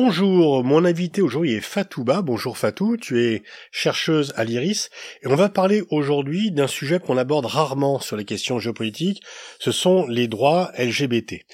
Bonjour, mon invité aujourd'hui est Fatouba. Bonjour Fatou, tu es chercheuse à l'IRIS et on va parler aujourd'hui d'un sujet qu'on aborde rarement sur les questions géopolitiques, ce sont les droits LGBT.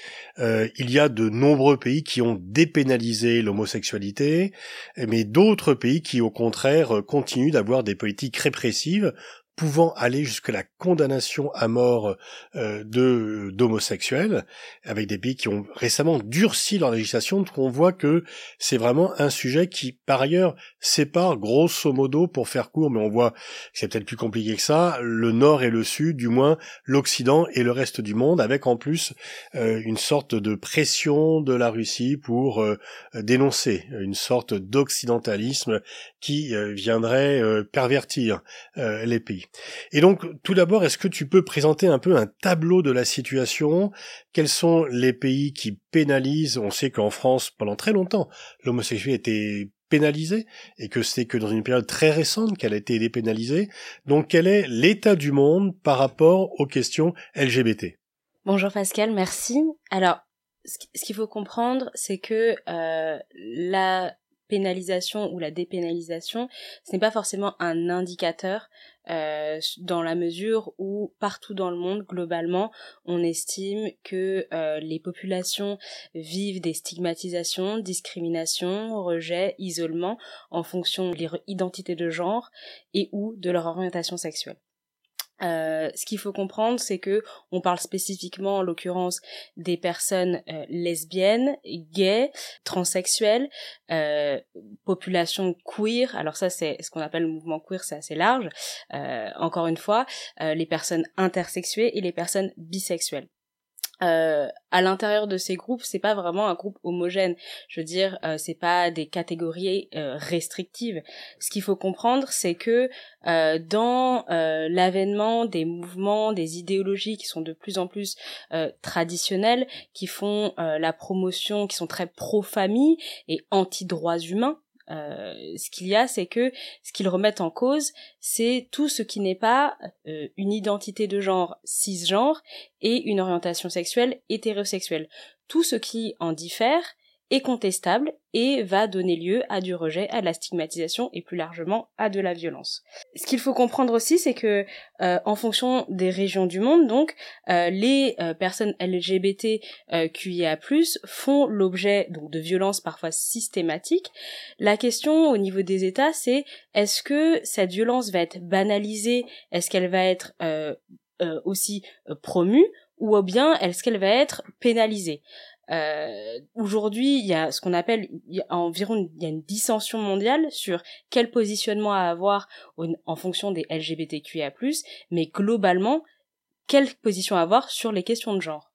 Euh, il y a de nombreux pays qui ont dépénalisé l'homosexualité, mais d'autres pays qui au contraire continuent d'avoir des politiques répressives pouvant aller jusqu'à la condamnation à mort euh, de d'homosexuels, avec des pays qui ont récemment durci leur législation, donc on voit que c'est vraiment un sujet qui, par ailleurs, sépare grosso modo, pour faire court, mais on voit que c'est peut-être plus compliqué que ça, le nord et le sud, du moins l'Occident et le reste du monde, avec en plus euh, une sorte de pression de la Russie pour euh, dénoncer une sorte d'occidentalisme qui viendrait pervertir les pays. Et donc, tout d'abord, est-ce que tu peux présenter un peu un tableau de la situation? Quels sont les pays qui pénalisent? On sait qu'en France, pendant très longtemps, l'homosexualité était pénalisée et que c'est que dans une période très récente qu'elle a été dépénalisée. Donc, quel est l'état du monde par rapport aux questions LGBT Bonjour Pascal, merci. Alors, ce qu'il faut comprendre, c'est que euh, la pénalisation ou la dépénalisation, ce n'est pas forcément un indicateur euh, dans la mesure où partout dans le monde, globalement, on estime que euh, les populations vivent des stigmatisations, discriminations, rejets, isolement en fonction de leur identité de genre et ou de leur orientation sexuelle. Euh, ce qu'il faut comprendre, c'est que on parle spécifiquement, en l'occurrence, des personnes euh, lesbiennes, gays, transsexuelles, euh, population queer. Alors ça, c'est ce qu'on appelle le mouvement queer, c'est assez large. Euh, encore une fois, les personnes intersexuées et les personnes bisexuelles euh, à l'intérieur de ces groupes, c'est pas vraiment un groupe homogène. Je veux dire, euh, c'est pas des catégories euh, restrictives. Ce qu'il faut comprendre, c'est que euh, dans euh, l'avènement des mouvements, des idéologies qui sont de plus en plus traditionnelles, qui font la promotion, qui sont très pro-famille et anti-droits humains, euh, ce qu'il y a, c'est que ce qu'ils remettent en cause, c'est tout ce qui n'est pas euh, une identité de genre cisgenre et une orientation sexuelle hétérosexuelle. Tout ce qui en diffère est contestable et va donner lieu à du rejet, à de la stigmatisation et plus largement à de la violence. Ce qu'il faut comprendre aussi, c'est que euh, en fonction des régions du monde, donc euh, les euh, personnes LGBT QIA+ font l'objet donc de violences parfois systématiques. La question au niveau des États, c'est est-ce que cette violence va être banalisée, est-ce qu'elle va être aussi promue? Ou bien est-ce qu'elle va être pénalisée? Euh, Aujourd'hui, il y a ce qu'on appelle environ il y a une dissension mondiale sur quel positionnement à avoir en fonction des LGBTQIA+, mais globalement, quelle position à avoir sur les questions de genre.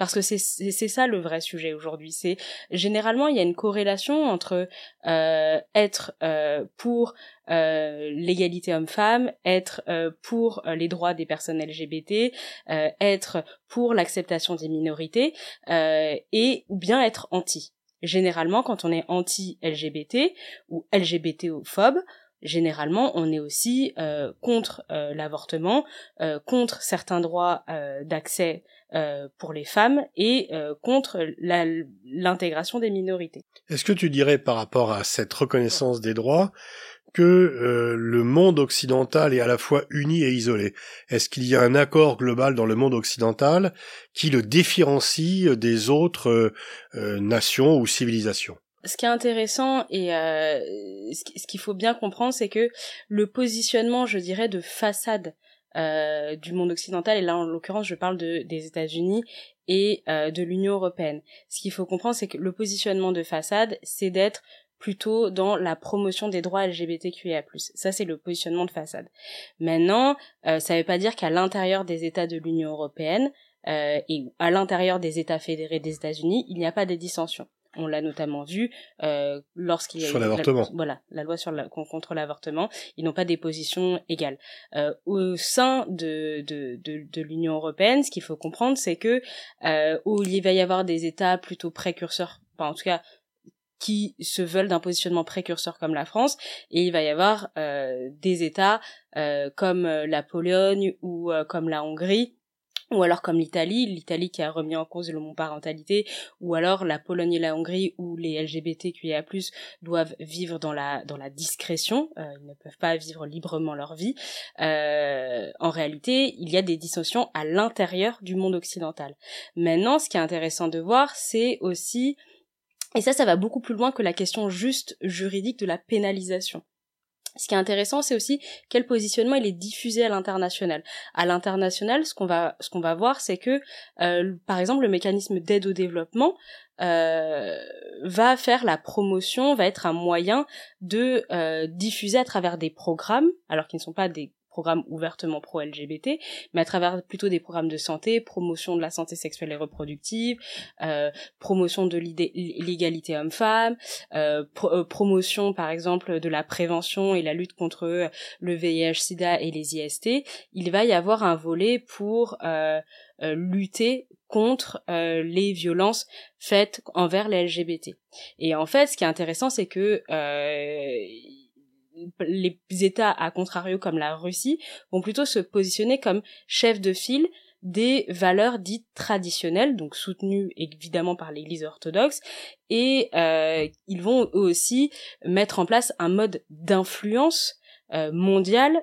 Parce que c'est ça le vrai sujet aujourd'hui. C'est généralement il y a une corrélation entre euh, être euh, pour euh, l'égalité homme-femme, être pour les droits des personnes LGBT, être pour l'acceptation des minorités et ou bien être anti. Généralement, quand on est anti-LGBT ou LGBTophobe, généralement on est aussi contre l'avortement, contre certains droits d'accès euh, pour les femmes et euh, contre l'intégration des minorités. Est-ce que tu dirais par rapport à cette reconnaissance des droits que euh, le monde occidental est à la fois uni et isolé? Est-ce qu'il y a un accord global dans le monde occidental qui le différencie des autres nations ou civilisations? Ce qui est intéressant et ce qu'il faut bien comprendre, c'est que le positionnement, je dirais, de façade euh, du monde occidental, et là en l'occurrence je parle de, des États-Unis et euh, de l'Union européenne. Ce qu'il faut comprendre, c'est que le positionnement de façade, c'est d'être plutôt dans la promotion des droits LGBTQIA+. Ça, c'est le positionnement de façade. Maintenant, euh, ça ne veut pas dire qu'à l'intérieur des États de l'Union européenne euh, et à l'intérieur des États fédérés des États-Unis, il n'y a pas de dissensions. On l'a notamment vu euh, lorsqu'il y a sur l'avortement. Voilà, la loi sur la, contre l'avortement, ils n'ont pas des positions égales. Euh, au sein de de, de, de l'Union européenne, ce qu'il faut comprendre, c'est que euh, où il va y avoir des États plutôt précurseurs, enfin, en tout cas qui se veulent d'un positionnement précurseur comme la France, et il va y avoir euh, des États euh, comme la Pologne ou comme la Hongrie ou alors comme l'Italie, l'Italie qui a remis en cause l'homoparentalité, ou alors la Pologne et la Hongrie où les LGBTQIA+ doivent vivre dans la dans la discrétion, euh, ils ne peuvent pas vivre librement leur vie. Euh, en réalité, il y a des dissociations à l'intérieur du monde occidental. Maintenant, ce qui est intéressant de voir, c'est aussi et ça, ça va beaucoup plus loin que la question juste juridique de la pénalisation. Ce qui est intéressant, c'est aussi quel positionnement il est diffusé à l'international. À l'international, ce qu'on va ce qu'on va voir, c'est que euh, par exemple le mécanisme d'aide au développement euh, va faire la promotion, va être un moyen de euh, diffuser à travers des programmes, alors qu'ils ne sont pas des programmes ouvertement pro-LGBT, mais à travers plutôt des programmes de santé, promotion de la santé sexuelle et reproductive, euh, promotion de l'égalité homme-femme, euh, euh, promotion par exemple de la prévention et la lutte contre le VIH-Sida et les IST, il va y avoir un volet pour lutter contre les violences faites envers les LGBT. Et en fait, ce qui est intéressant, c'est que les États, à contrario comme la Russie, vont plutôt se positionner comme chef de file des valeurs dites traditionnelles, donc soutenues évidemment par l'Église orthodoxe, et euh, ils vont aussi mettre en place un mode d'influence euh, mondiale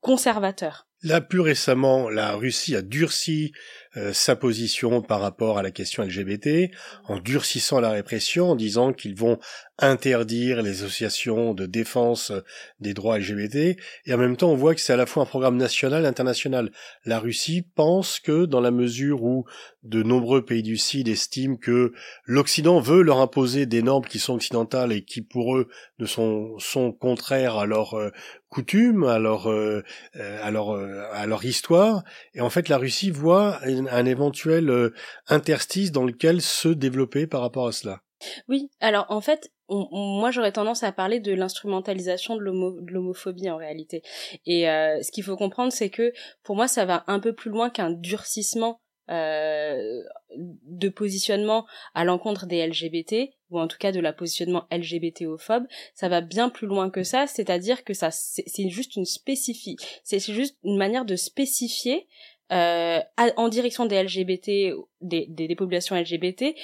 conservateur. Là, plus récemment, la Russie a durci euh, sa position par rapport à la question LGBT en durcissant la répression, en disant qu'ils vont interdire les associations de défense des droits LGBT, et en même temps on voit que c'est à la fois un programme national et international. La Russie pense que dans la mesure où de nombreux pays du Sud estiment que l'Occident veut leur imposer des normes qui sont occidentales et qui pour eux ne sont, sont contraires à leur euh, coutume, à leur, euh, euh, à, leur, à leur histoire, et en fait la Russie voit un éventuel interstice dans lequel se développer par rapport à cela. Oui, alors en fait, moi j'aurais tendance à parler de l'instrumentalisation de l'homophobie en réalité. Et euh, ce qu'il faut comprendre, c'est que pour moi, ça va un peu plus loin qu'un durcissement euh, de positionnement à l'encontre des LGBT ou en tout cas de la positionnement LGBTophobe, ça va bien plus loin que ça, c'est-à-dire que ça c'est juste une spécifie, c'est juste une manière de spécifier euh, en direction des LGBT, des, des, populations LGBT,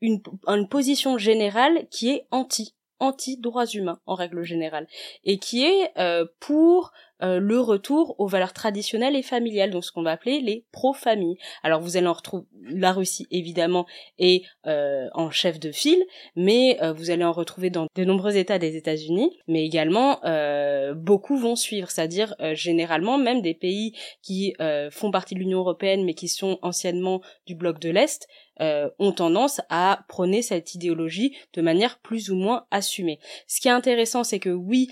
une, une position générale qui est anti anti droits humains en règle générale et qui est euh, pour euh, le retour aux valeurs traditionnelles et familiales, donc ce qu'on va appeler les pro-familles. Alors vous allez en retrouver la Russie évidemment est euh, en chef de file, mais euh, vous allez en retrouver dans de nombreux États des États-Unis, mais également beaucoup vont suivre, c'est-à-dire généralement même des pays qui font partie de l'Union européenne mais qui sont anciennement du bloc de l'Est ont tendance à prôner cette idéologie de manière plus ou moins assumée. Ce qui est intéressant, c'est que oui,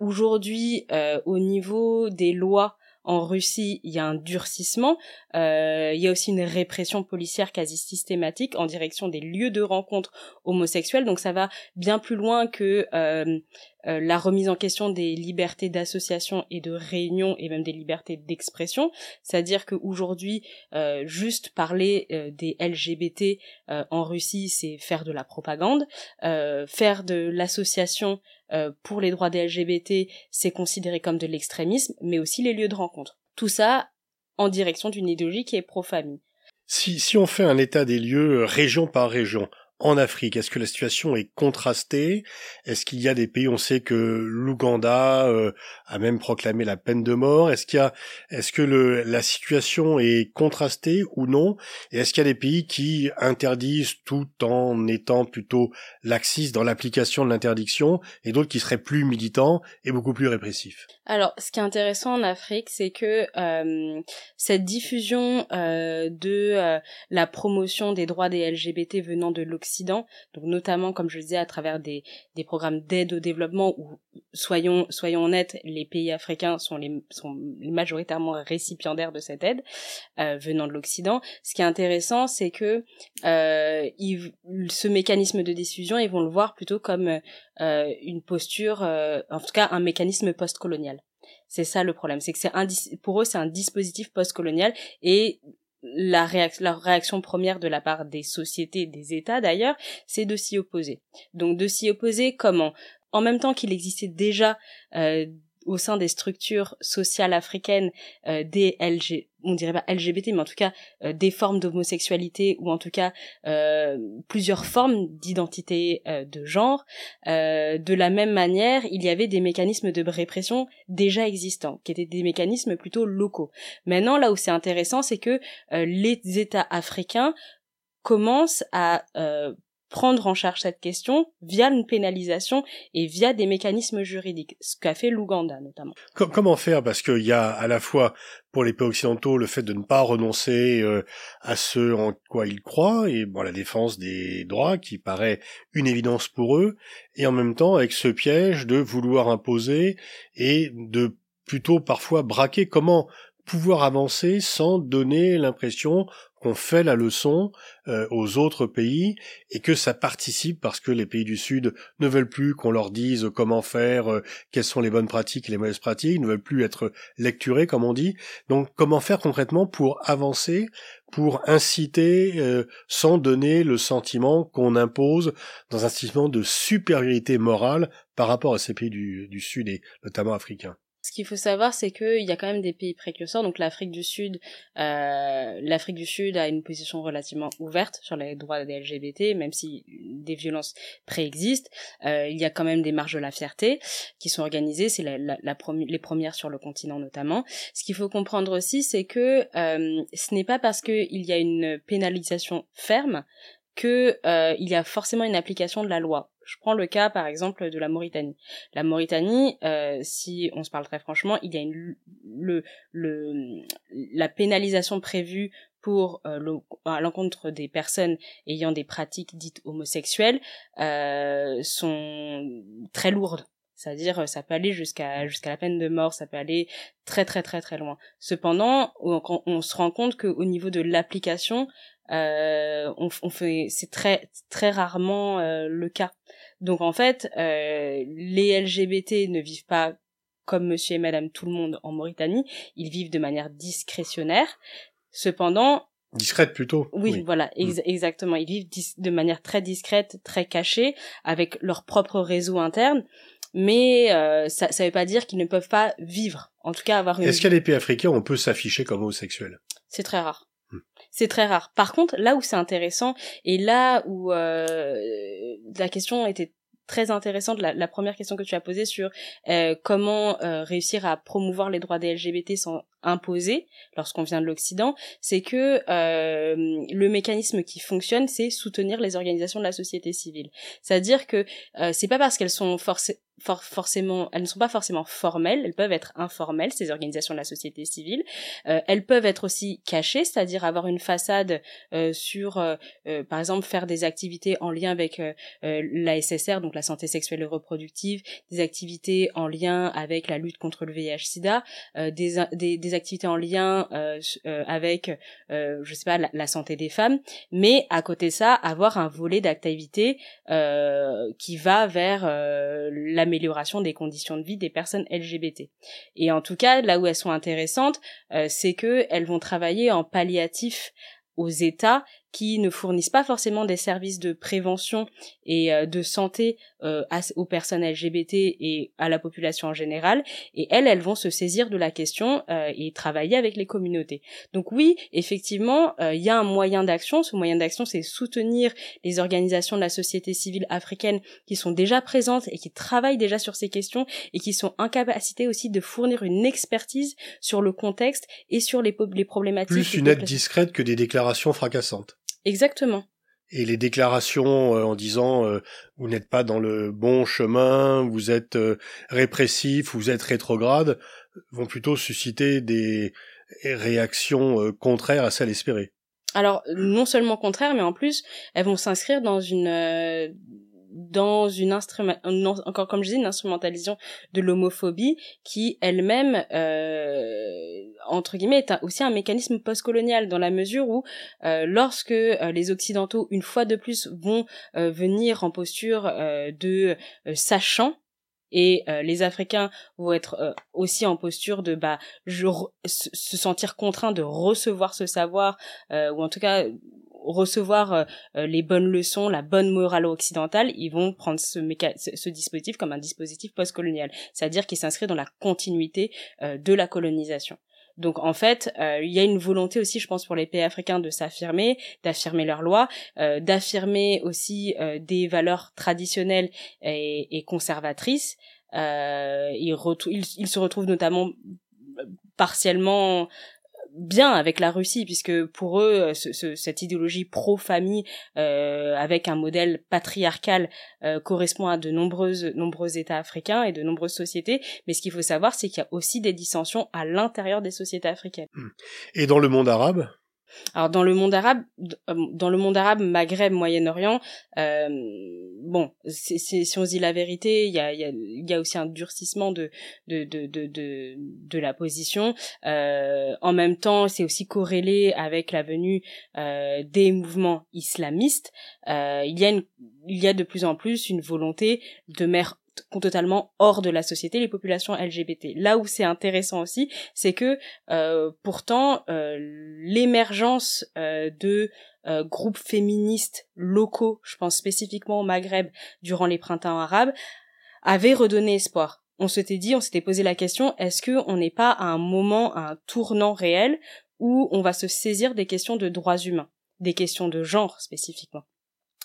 aujourd'hui, au niveau des lois en Russie, il y a un durcissement, euh, il y a aussi une répression policière quasi systématique en direction des lieux de rencontre homosexuels, donc ça va bien plus loin que euh, euh, la remise en question des libertés d'association et de réunion et même des libertés d'expression, c'est-à-dire qu'aujourd'hui, juste parler des LGBT en Russie, c'est faire de la propagande, faire de l'association euh, pour les droits des LGBT, c'est considéré comme de l'extrémisme, mais aussi les lieux de rencontre. Tout ça en direction d'une idéologie qui est pro-famille. Si, on fait un état des lieux euh, région par région, en Afrique? Est-ce que la situation est contrastée? Est-ce qu'il y a des pays, on sait que l'Ouganda euh, a même proclamé la peine de mort. Est-ce qu'il y a, est-ce que le, la situation est contrastée ou non? Et est-ce qu'il y a des pays qui interdisent tout en étant plutôt laxistes dans l'application de l'interdiction et d'autres qui seraient plus militants et beaucoup plus répressifs? Alors, ce qui est intéressant en Afrique, c'est que euh, cette diffusion euh, de euh, la promotion des droits des LGBT venant de l'Occident, donc notamment, comme je le disais, à travers des, des programmes d'aide au développement où, soyons, soyons honnêtes, les pays africains sont, les, sont majoritairement récipiendaires de cette aide euh, venant de l'Occident. Ce qui est intéressant, c'est que euh, ce mécanisme de diffusion, ils vont le voir plutôt comme euh, une posture, en tout cas un mécanisme post-colonial. C'est ça le problème, c'est que c'est pour eux c'est un dispositif post-colonial et la, réaction, la réaction première de la part des sociétés, des États d'ailleurs, c'est de s'y opposer. Donc de s'y opposer comment? En même temps qu'il existait déjà euh, au sein des structures sociales africaines des LG, on dirait pas LGBT, mais en tout cas des formes d'homosexualité ou en tout cas plusieurs formes d'identité de genre. de la même manière, il y avait des mécanismes de répression déjà existants, qui étaient des mécanismes plutôt locaux. Maintenant, là où c'est intéressant, c'est que les États africains commencent à prendre en charge cette question via une pénalisation et via des mécanismes juridiques, ce qu'a fait l'Ouganda notamment. Comment faire? Parce qu'il y a à la fois pour les pays occidentaux le fait de ne pas renoncer euh, à ce en quoi ils croient et bon la défense des droits qui paraît une évidence pour eux et en même temps avec ce piège de vouloir imposer et de plutôt parfois braquer comment pouvoir avancer sans donner l'impression qu'on fait la leçon euh, aux autres pays et que ça participe parce que les pays du Sud ne veulent plus qu'on leur dise comment faire, euh, quelles sont les bonnes pratiques et les mauvaises pratiques, ne veulent plus être lecturés comme on dit. Donc comment faire concrètement pour avancer, pour inciter euh, sans donner le sentiment qu'on impose dans un sentiment de supériorité morale par rapport à ces pays du Sud et notamment africains? Qu'il faut savoir, c'est qu'il y a quand même des pays précurseurs. Donc l'Afrique du Sud, euh, l'Afrique du Sud a une position relativement ouverte sur les droits des LGBT, même si des violences préexistent. Euh, il y a quand même des marges de la fierté qui sont organisées. C'est les premières sur le continent notamment. Ce qu'il faut comprendre aussi, c'est que euh, ce n'est pas parce qu'il y a une pénalisation ferme que euh, il y a forcément une application de la loi. Je prends le cas par exemple de la Mauritanie. La Mauritanie, euh, si on se parle très franchement, il y a une, le, le, la pénalisation prévue pour euh, à l'encontre des personnes ayant des pratiques dites homosexuelles euh, sont très lourdes. C'est-à-dire, ça peut aller jusqu'à jusqu'à la peine de mort, ça peut aller très très très très loin. Cependant, on, on se rend compte qu'au niveau de l'application, euh, on, on, fait, c'est très très rarement euh, le cas. Donc en fait, euh, les LGBT ne vivent pas comme Monsieur et Madame tout le monde en Mauritanie. Ils vivent de manière discrétionnaire. Cependant, discrète plutôt. Oui, voilà, mm. exactement. Ils vivent de manière très discrète, très cachée, avec leur propre réseau interne. Mais euh, ça ne veut pas dire qu'ils ne peuvent pas vivre. En tout cas, avoir une. Est-ce qu'à les pays africains, on peut s'afficher comme homosexuel? C'est très rare. C'est très rare. Par contre, là où c'est intéressant et là où euh, la question était très intéressante, la, la, première question que tu as posée sur euh, comment euh, réussir à promouvoir les droits des LGBT sans imposer lorsqu'on vient de l'Occident, c'est que euh, le mécanisme qui fonctionne, c'est soutenir les organisations de la société civile. C'est-à-dire que euh, c'est pas parce qu'elles sont forcées forcément, elles ne sont pas forcément formelles, elles peuvent être informelles, ces organisations de la société civile. Euh, elles peuvent être aussi cachées, c'est-à-dire avoir une façade euh, sur, euh, par exemple, faire des activités en lien avec la SSR, donc la santé sexuelle et reproductive, des activités en lien avec la lutte contre le VIH/SIDA, des, des, des, activités en lien avec, je sais pas, la, la, santé des femmes, mais à côté de ça, avoir un volet d'activité qui va vers la des conditions de vie des personnes LGBT. Et en tout cas, là où elles sont intéressantes, euh, c'est que elles vont travailler en palliatif aux États qui ne fournissent pas forcément des services de prévention et euh, de santé euh, aux personnes LGBT et à la population en général. Et elles, elles vont se saisir de la question euh, et travailler avec les communautés. Donc oui, effectivement, il y a un moyen d'action. Ce moyen d'action, c'est soutenir les organisations de la société civile africaine qui sont déjà présentes et qui travaillent déjà sur ces questions et qui sont en capacité aussi de fournir une expertise sur le contexte et sur les, les problématiques. Plus une aide discrète que des déclarations fracassantes. Exactement. Et les déclarations euh, en disant euh, vous n'êtes pas dans le bon chemin, vous êtes euh, répressif, vous êtes rétrograde, vont plutôt susciter des réactions contraires à celles espérées. Alors non seulement contraires, mais en plus elles vont s'inscrire dans une dans une instrument encore comme je dis une instrumentalisation de l'homophobie qui elle-même euh, entre guillemets est aussi un mécanisme postcolonial dans la mesure où euh, lorsque euh, les occidentaux une fois de plus vont euh, venir en posture de sachant et les Africains vont être aussi en posture de bah je, se sentir contraints de recevoir ce savoir ou en tout cas recevoir les bonnes leçons, la bonne morale occidentale, ils vont prendre ce, ce dispositif comme un dispositif postcolonial, c'est-à-dire qui s'inscrit dans la continuité de la colonisation. Donc en fait, euh, il y a une volonté aussi, je pense, pour les pays africains de s'affirmer, d'affirmer leurs lois, euh, d'affirmer aussi euh, des valeurs traditionnelles et, et conservatrices. Ils, ils, se retrouvent notamment partiellement bien avec la Russie puisque pour eux ce, cette idéologie pro-famille euh, avec un modèle patriarcal euh, correspond à de nombreuses nombreux États africains et de nombreuses sociétés. Mais ce qu'il faut savoir c'est qu'il y a aussi des dissensions à l'intérieur des sociétés africaines. Et dans le monde arabe? Alors dans le monde arabe, euh, dans le monde arabe, Maghreb, Moyen-Orient, euh, bon, si on dit la vérité, il y a, y a, aussi un durcissement de de de de de, la position. Euh, en même temps, c'est aussi corrélé avec la venue euh, des mouvements islamistes. Euh, il y a une, il y a de plus en plus une volonté de mettre totalement hors de la société les populations LGBT. Là où c'est intéressant aussi, c'est que euh, pourtant euh, l'émergence euh, de groupes féministes locaux, je pense spécifiquement au Maghreb durant les printemps arabes, avait redonné espoir. On s'était dit, on s'était posé la question, est-ce que on n'est pas à un moment, à un tournant réel où on va se saisir des questions de droits humains, des questions de genre spécifiquement?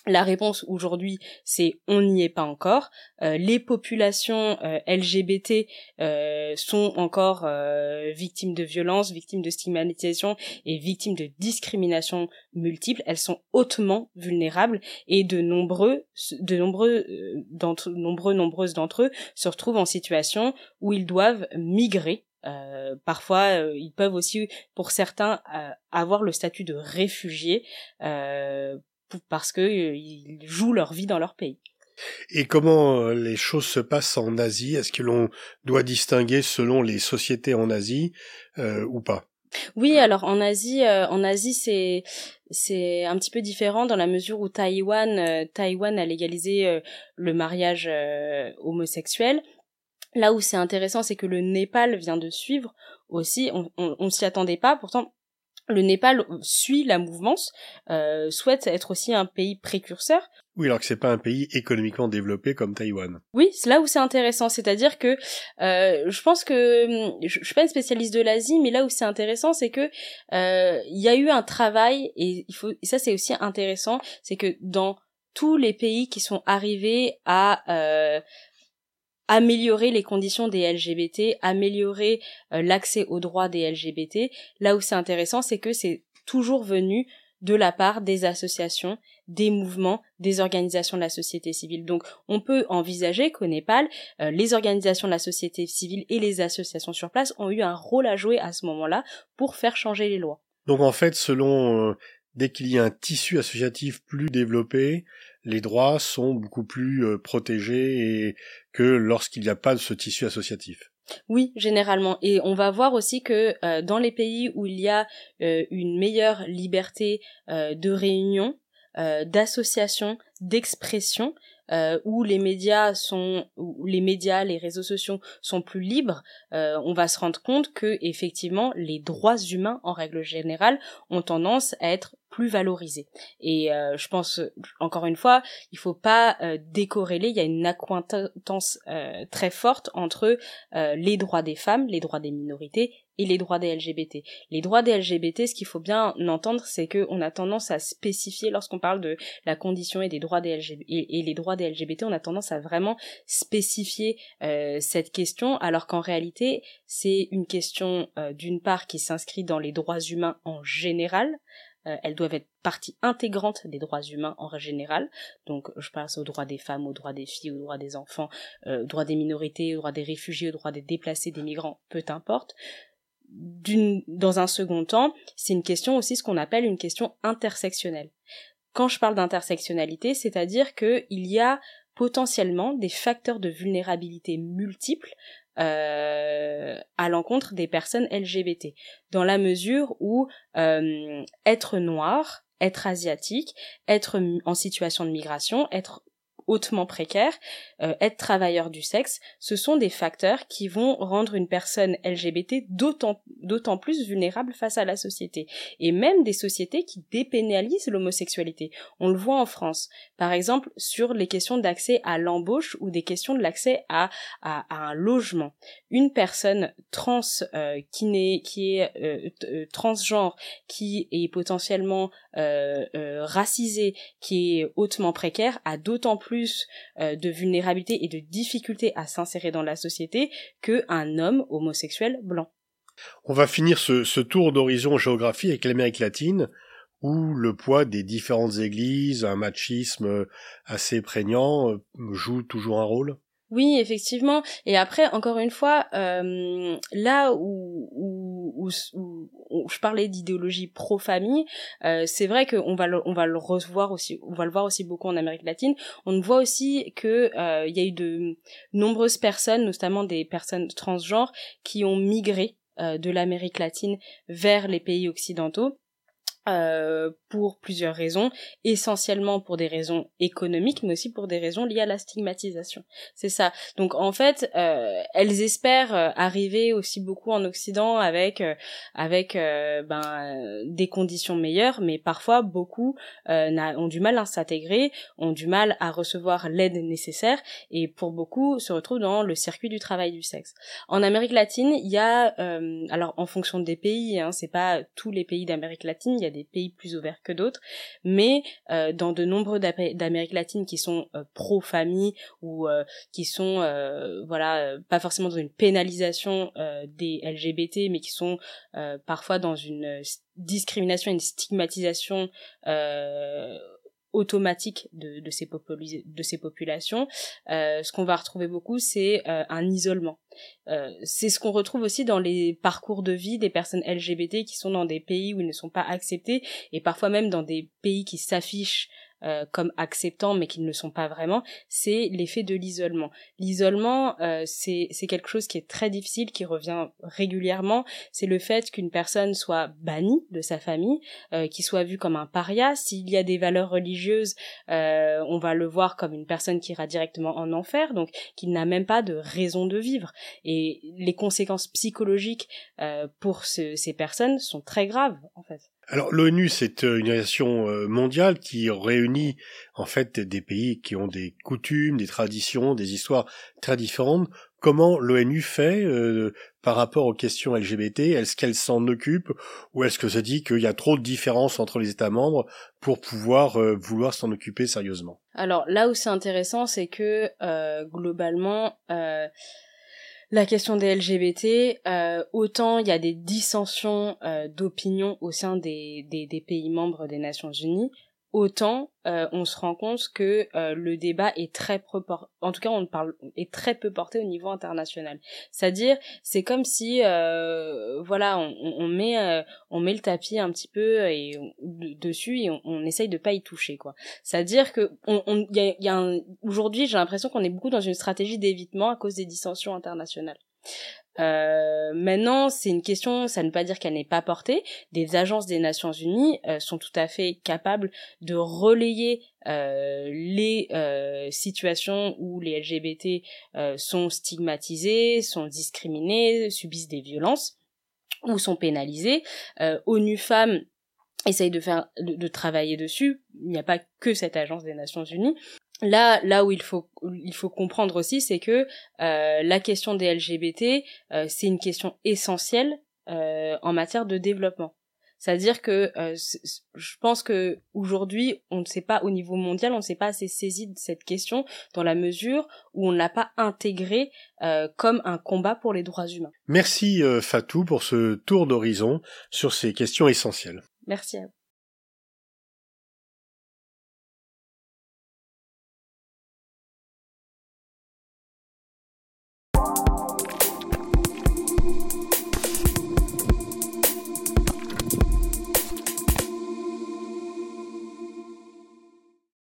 La réponse aujourd'hui, c'est on n'y est pas encore. Euh, les populations euh, LGBT euh, sont encore victimes de violences, victimes de stigmatisation et victimes de discrimination multiples. Elles sont hautement vulnérables et de nombreux, de nombreux, d'entre nombreux, nombreuses d'entre eux se retrouvent en situation où ils doivent migrer parfois, ils peuvent aussi, pour certains, avoir le statut de réfugiés parce que euh, ils jouent leur vie dans leur pays. Et comment euh, les choses se passent en Asie? Est-ce que l'on doit distinguer selon les sociétés en Asie euh, ou pas? Oui, alors en Asie, en Asie c'est c'est un petit peu différent dans la mesure où Taïwan, Taïwan a légalisé le mariage homosexuel. Là où c'est intéressant, c'est que le Népal vient de suivre aussi. On, on, on s'y attendait pas, pourtant le Népal suit la mouvance, euh, souhaite être aussi un pays précurseur. Oui, alors que c'est pas un pays économiquement développé comme Taïwan. Oui, c'est là où c'est intéressant, c'est-à-dire que euh, je pense que hum, je, suis pas une spécialiste de l'Asie, mais là où c'est intéressant, c'est que euh, il y a eu un travail et il faut et ça c'est aussi intéressant, c'est que dans tous les pays qui sont arrivés à euh, améliorer les conditions des LGBT, améliorer euh, l'accès aux droits des LGBT. Là où c'est intéressant, c'est que c'est toujours venu de la part des associations, des mouvements, des organisations de la société civile. Donc on peut envisager qu'au Népal, euh, les organisations de la société civile et les associations sur place ont eu un rôle à jouer à ce moment-là pour faire changer les lois. Donc en fait, selon euh, dès qu'il y a un tissu associatif plus développé, les droits sont beaucoup plus euh, protégés que lorsqu'il n'y a pas ce tissu associatif. Oui, généralement. Et on va voir aussi que euh, dans les pays où il y a euh, une meilleure liberté de réunion, d'association, d'expression, où les médias sont les médias les réseaux sociaux sont plus libres on va se rendre compte que effectivement les droits humains en règle générale ont tendance à être plus valorisés et euh, je pense encore une fois il faut pas euh, décorréler. Il y a une accointance euh, très forte entre les droits des femmes les droits des minorités et les droits des LGBT. Les droits des LGBT, ce qu'il faut bien entendre, c'est que on a tendance à spécifier lorsqu'on parle de la condition et des droits des LGBT et, les droits des LGBT, on a tendance à vraiment spécifier euh, cette question, alors qu'en réalité, c'est une question euh, d'une part qui s'inscrit dans les droits humains en général. Euh, elles doivent être partie intégrante des droits humains en général. Donc, je pense aux droits des femmes, aux droits des filles, aux droits des enfants, aux droits des minorités, aux droits des réfugiés, aux droits des déplacés, des migrants, peu importe dans un second temps, c'est une question aussi ce qu'on appelle une question intersectionnelle. Quand je parle d'intersectionnalité, c'est-à-dire qu'il y a potentiellement des facteurs de vulnérabilité multiples euh, à l'encontre des personnes LGBT, dans la mesure où euh, être noir, être asiatique, être en situation de migration, être hautement précaire, euh, être travailleur du sexe, ce sont des facteurs qui vont rendre une personne LGBT d'autant plus vulnérable face à la société et même des sociétés qui dépénalisent l'homosexualité. On le voit en France, par exemple sur les questions d'accès à l'embauche ou des questions de l'accès à, à, un logement. Une personne trans euh, qui n'est qui est euh, euh, transgenre, qui est potentiellement racisée, qui est hautement précaire, a d'autant plus de vulnérabilité et de difficulté à s'insérer dans la société qu'un homme homosexuel blanc. On va finir ce, ce tour d'horizon géographie avec l'Amérique latine, où le poids des différentes églises, un machisme assez prégnant, joue toujours un rôle? Oui, effectivement. Et après, encore une fois, euh, là où, je parlais d'idéologie pro-famille, euh, c'est vrai qu'on va le, on va le revoir aussi, on va le voir aussi beaucoup en Amérique latine. On voit aussi que euh, il y a eu de nombreuses personnes, notamment des personnes transgenres, qui ont migré de l'Amérique latine vers les pays occidentaux euh, pour plusieurs raisons, essentiellement pour des raisons économiques, mais aussi pour des raisons liées à la stigmatisation. C'est ça. Donc en fait, euh, elles espèrent euh, arriver aussi beaucoup en Occident avec avec ben des conditions meilleures, mais parfois beaucoup ont du mal à s'intégrer, ont du mal à recevoir l'aide nécessaire, et pour beaucoup se retrouvent dans le circuit du travail du sexe. En Amérique latine, il y a alors en fonction des pays, hein, c'est pas tous les pays d'Amérique latine, il y a des pays plus ouverts que d'autres, mais euh, dans de nombreux d'Amérique latine qui sont euh, pro-famille ou euh, qui sont voilà pas forcément dans une pénalisation des LGBT, mais qui sont parfois dans une discrimination, une stigmatisation automatique de, de, ces, de ces populations. Euh, ce qu'on va retrouver beaucoup, c'est euh, un isolement. Euh, c'est ce qu'on retrouve aussi dans les parcours de vie des personnes LGBT qui sont dans des pays où ils ne sont pas acceptés et parfois même dans des pays qui s'affichent euh, comme acceptants mais qui ne le sont pas vraiment, c'est l'effet de l'isolement. L'isolement, euh, c'est quelque chose qui est très difficile, qui revient régulièrement. C'est le fait qu'une personne soit bannie de sa famille, euh, qu'il soit vu comme un paria. S'il y a des valeurs religieuses, euh, on va le voir comme une personne qui ira directement en enfer, donc qu'il n'a même pas de raison de vivre. Et les conséquences psychologiques pour ces personnes sont très graves, en fait. Alors l'ONU, c'est euh, une organisation euh, mondiale qui réunit en fait des pays qui ont des coutumes, des traditions, des histoires très différentes. Comment l'ONU fait euh, par rapport aux questions LGBT Est-ce qu'elle s'en occupe? Ou est-ce que ça dit qu'il y a trop de différences entre les États membres pour pouvoir vouloir s'en occuper sérieusement? Alors là où c'est intéressant, c'est que globalement la question des LGBT, euh, autant il y a des dissensions euh, d'opinion au sein des, des, pays membres des Nations Unies, autant euh, on se rend compte que le débat est très peu en tout cas on parle est très peu porté au niveau international. C'est-à-dire c'est comme si voilà on, on met on met le tapis un petit peu et dessus et on, on, essaye de pas y toucher quoi. C'est-à-dire que on y a, y a aujourd'hui j'ai l'impression qu'on est beaucoup dans une stratégie d'évitement à cause des dissensions internationales. Euh, maintenant, c'est une question, ça ne veut pas dire qu'elle n'est pas portée. Des agences des Nations Unies euh, sont tout à fait capables de relayer euh, les situations où les LGBT sont stigmatisés, sont discriminés, subissent des violences ou sont pénalisés. ONU Femmes essaye de faire de, travailler dessus. Il n'y a pas que cette agence des Nations Unies. Là, là où il faut, il faut comprendre aussi, c'est que euh, la question des LGBT, euh, c'est une question essentielle euh, en matière de développement. C'est-à-dire que je pense que aujourd'hui, on ne sait pas au niveau mondial, on ne s'est pas assez saisi de cette question dans la mesure où on ne l'a pas intégrée comme un combat pour les droits humains. Merci Fatou pour ce tour d'horizon sur ces questions essentielles. Merci à vous.